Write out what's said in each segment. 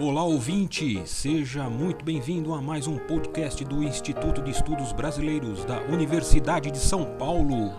Olá ouvinte, seja muito bem-vindo a mais um podcast do Instituto de Estudos Brasileiros da Universidade de São Paulo.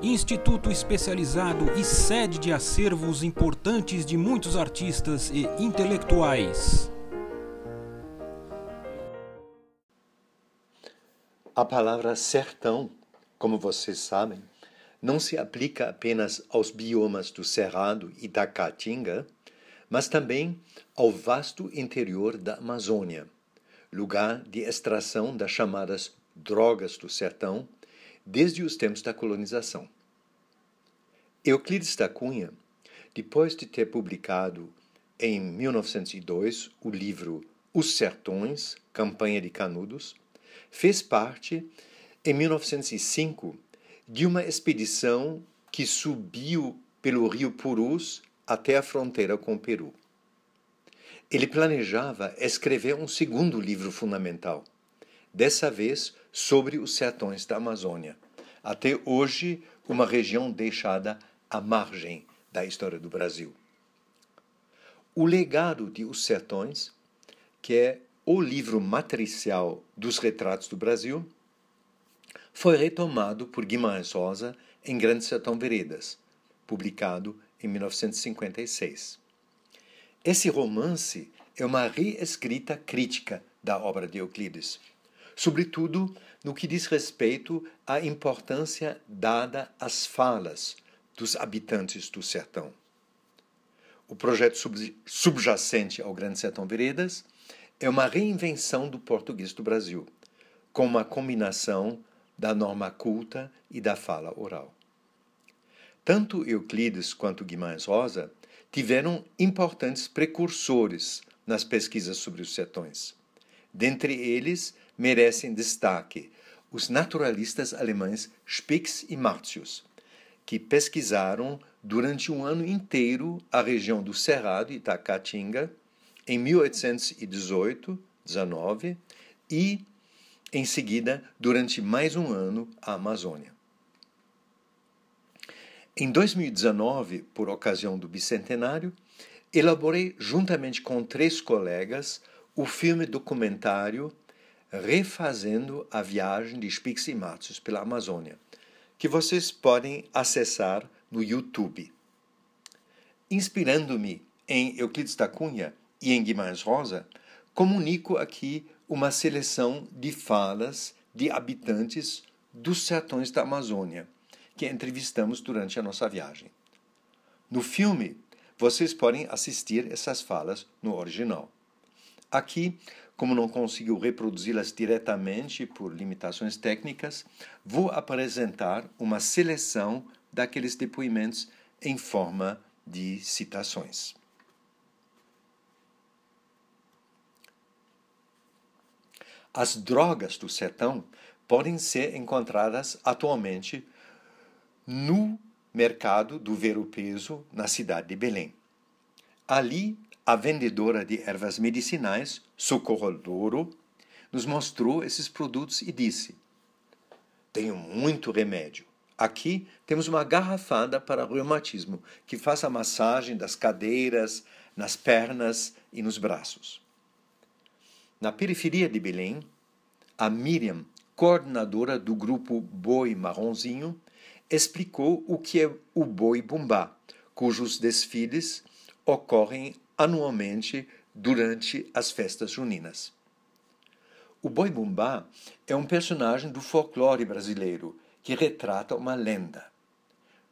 Instituto especializado e sede de acervos importantes de muitos artistas e intelectuais. A palavra sertão, como vocês sabem, não se aplica apenas aos biomas do Cerrado e da Caatinga, mas também ao vasto interior da Amazônia, lugar de extração das chamadas drogas do sertão desde os tempos da colonização. Euclides da Cunha, depois de ter publicado em 1902 o livro Os Sertões, Campanha de Canudos, fez parte, em 1905, de uma expedição que subiu pelo rio Purus até a fronteira com o Peru. Ele planejava escrever um segundo livro fundamental, dessa vez sobre os sertões da Amazônia, até hoje uma região deixada à margem da história do Brasil. O legado de Os Sertões, que é o livro matricial dos retratos do Brasil, foi retomado por Guimarães Rosa em Grande Sertão Veredas, publicado em 1956. Esse romance é uma reescrita crítica da obra de Euclides, sobretudo no que diz respeito à importância dada às falas dos habitantes do sertão. O projeto subjacente ao Grande Sertão Veredas é uma reinvenção do português do Brasil, com uma combinação da norma culta e da fala oral. Tanto Euclides quanto Guimarães Rosa tiveram importantes precursores nas pesquisas sobre os sertões. Dentre eles, merecem destaque os naturalistas alemães Spix e Martius, que pesquisaram durante um ano inteiro a região do Cerrado e Caatinga em 1818, 19 e, em seguida, durante mais um ano, a Amazônia. Em 2019, por ocasião do bicentenário, elaborei, juntamente com três colegas, o filme documentário Refazendo a Viagem de Spix e Matos pela Amazônia, que vocês podem acessar no YouTube. Inspirando-me em Euclides da Cunha e em Guimarães Rosa, comunico aqui uma seleção de falas de habitantes dos sertões da Amazônia que entrevistamos durante a nossa viagem. No filme, vocês podem assistir essas falas no original. Aqui, como não consigo reproduzi-las diretamente por limitações técnicas, vou apresentar uma seleção daqueles depoimentos em forma de citações. As drogas do sertão podem ser encontradas atualmente no mercado do ver-o-peso na cidade de Belém. Ali, a vendedora de ervas medicinais, Socorro Douro, nos mostrou esses produtos e disse: Tenho muito remédio. Aqui temos uma garrafada para reumatismo que faz a massagem das cadeiras, nas pernas e nos braços. Na periferia de Belém, a Miriam, coordenadora do grupo Boi Marronzinho, explicou o que é o boi bumbá, cujos desfiles ocorrem anualmente durante as festas juninas. O boi bumbá é um personagem do folclore brasileiro que retrata uma lenda.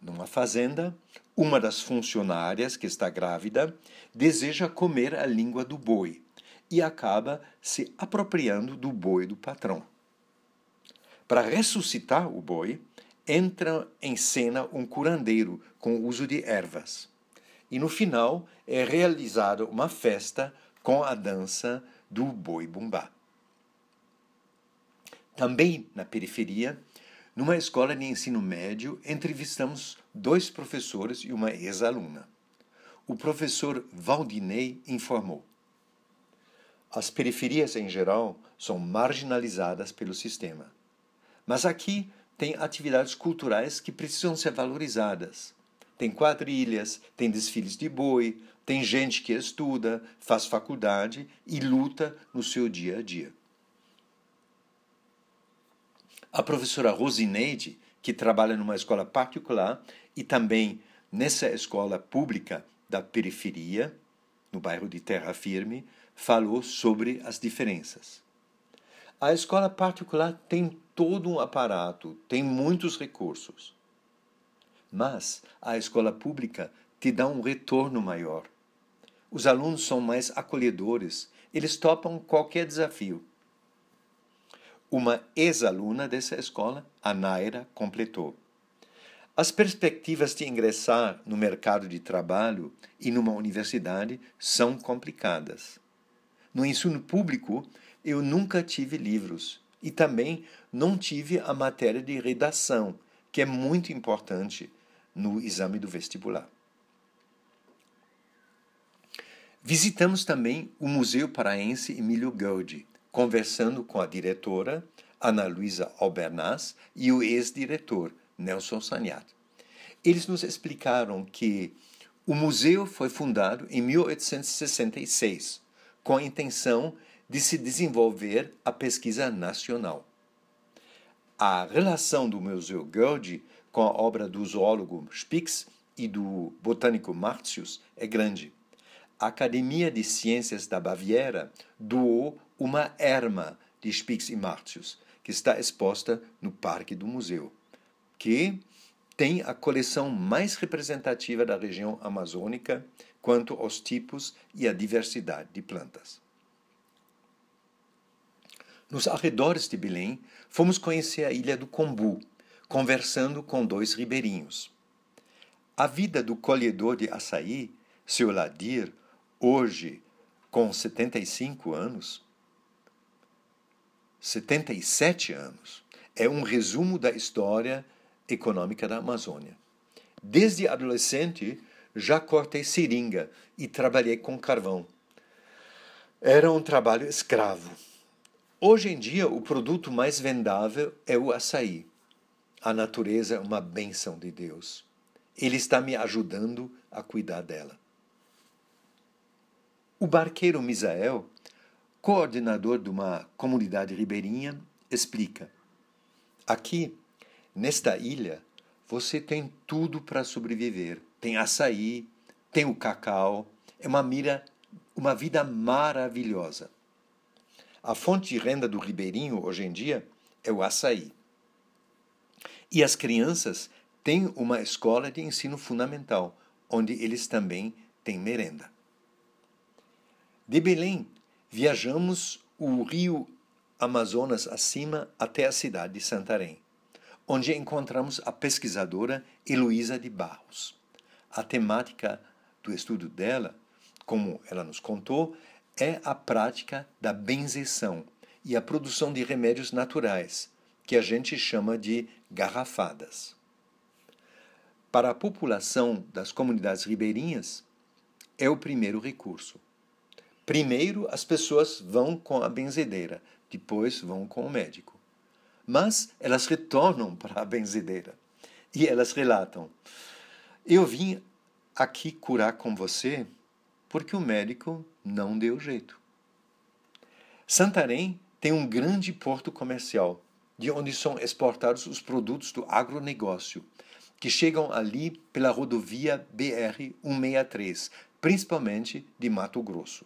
Numa fazenda, uma das funcionárias que está grávida deseja comer a língua do boi e acaba se apropriando do boi do patrão. Para ressuscitar o boi, entra em cena um curandeiro com o uso de ervas. E no final é realizada uma festa com a dança do boi bumbá. Também na periferia, numa escola de ensino médio, entrevistamos dois professores e uma ex-aluna. O professor Valdinei informou: As periferias em geral são marginalizadas pelo sistema. Mas aqui tem atividades culturais que precisam ser valorizadas. tem quadrilhas, tem desfiles de boi, tem gente que estuda, faz faculdade e luta no seu dia a dia. A professora Rosineide, que trabalha numa escola particular e também nessa escola pública da periferia, no bairro de Terra Firme, falou sobre as diferenças. A escola particular tem todo um aparato, tem muitos recursos. Mas a escola pública te dá um retorno maior. Os alunos são mais acolhedores, eles topam qualquer desafio. Uma ex-aluna dessa escola, a Naira, completou. As perspectivas de ingressar no mercado de trabalho e numa universidade são complicadas. No ensino público, eu nunca tive livros e também não tive a matéria de redação, que é muito importante no exame do vestibular. Visitamos também o Museu Paraense Emílio Gaudi, conversando com a diretora, Ana Luísa Albernaz, e o ex-diretor, Nelson Saniat. Eles nos explicaram que o museu foi fundado em 1866, com a intenção de se desenvolver a pesquisa nacional. A relação do Museu Gaudi com a obra do zoólogo Spix e do botânico Martius é grande. A Academia de Ciências da Baviera doou uma erma de Spix e Martius, que está exposta no Parque do Museu, que tem a coleção mais representativa da região amazônica quanto aos tipos e à diversidade de plantas. Nos arredores de Belém, fomos conhecer a ilha do Combu, conversando com dois ribeirinhos. A vida do colhedor de açaí, seu Ladir, hoje com 75 anos, 77 anos. É um resumo da história econômica da Amazônia. Desde adolescente, já cortei seringa e trabalhei com carvão. Era um trabalho escravo. Hoje em dia, o produto mais vendável é o açaí. A natureza é uma bênção de Deus. Ele está me ajudando a cuidar dela. O barqueiro Misael coordenador de uma comunidade ribeirinha, explica: Aqui, nesta ilha, você tem tudo para sobreviver. Tem açaí, tem o cacau, é uma mira, uma vida maravilhosa. A fonte de renda do ribeirinho hoje em dia é o açaí. E as crianças têm uma escola de ensino fundamental, onde eles também têm merenda. De Belém, viajamos o rio Amazonas acima até a cidade de Santarém, onde encontramos a pesquisadora Heloísa de Barros. A temática do estudo dela, como ela nos contou, é a prática da benzeção e a produção de remédios naturais, que a gente chama de garrafadas. Para a população das comunidades ribeirinhas, é o primeiro recurso. Primeiro as pessoas vão com a benzedeira, depois vão com o médico. Mas elas retornam para a benzedeira e elas relatam: Eu vim aqui curar com você porque o médico não deu jeito. Santarém tem um grande porto comercial, de onde são exportados os produtos do agronegócio, que chegam ali pela rodovia BR 163, principalmente de Mato Grosso.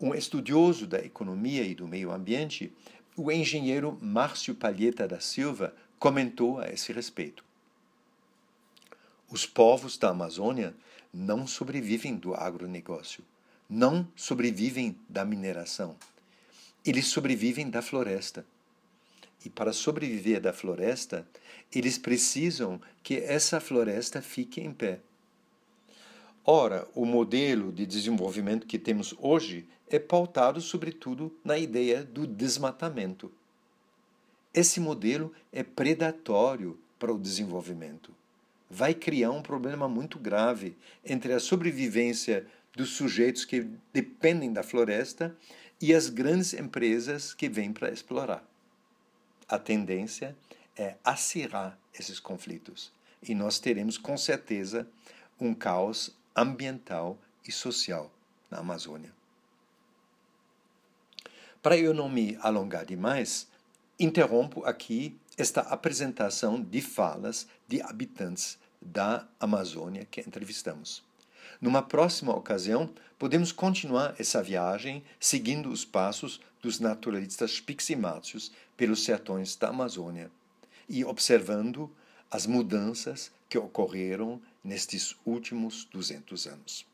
Um estudioso da economia e do meio ambiente, o engenheiro Márcio Palheta da Silva, comentou a esse respeito. Os povos da Amazônia não sobrevivem do agronegócio, não sobrevivem da mineração. Eles sobrevivem da floresta. E para sobreviver da floresta, eles precisam que essa floresta fique em pé. Ora, o modelo de desenvolvimento que temos hoje é pautado, sobretudo, na ideia do desmatamento. Esse modelo é predatório para o desenvolvimento. Vai criar um problema muito grave entre a sobrevivência dos sujeitos que dependem da floresta e as grandes empresas que vêm para explorar. A tendência é acirrar esses conflitos e nós teremos com certeza um caos ambiental e social na Amazônia. Para eu não me alongar demais, interrompo aqui esta apresentação de falas de habitantes da Amazônia que entrevistamos. Numa próxima ocasião, podemos continuar essa viagem seguindo os passos dos naturalistas piximáceos pelos sertões da Amazônia e observando as mudanças que ocorreram nestes últimos 200 anos.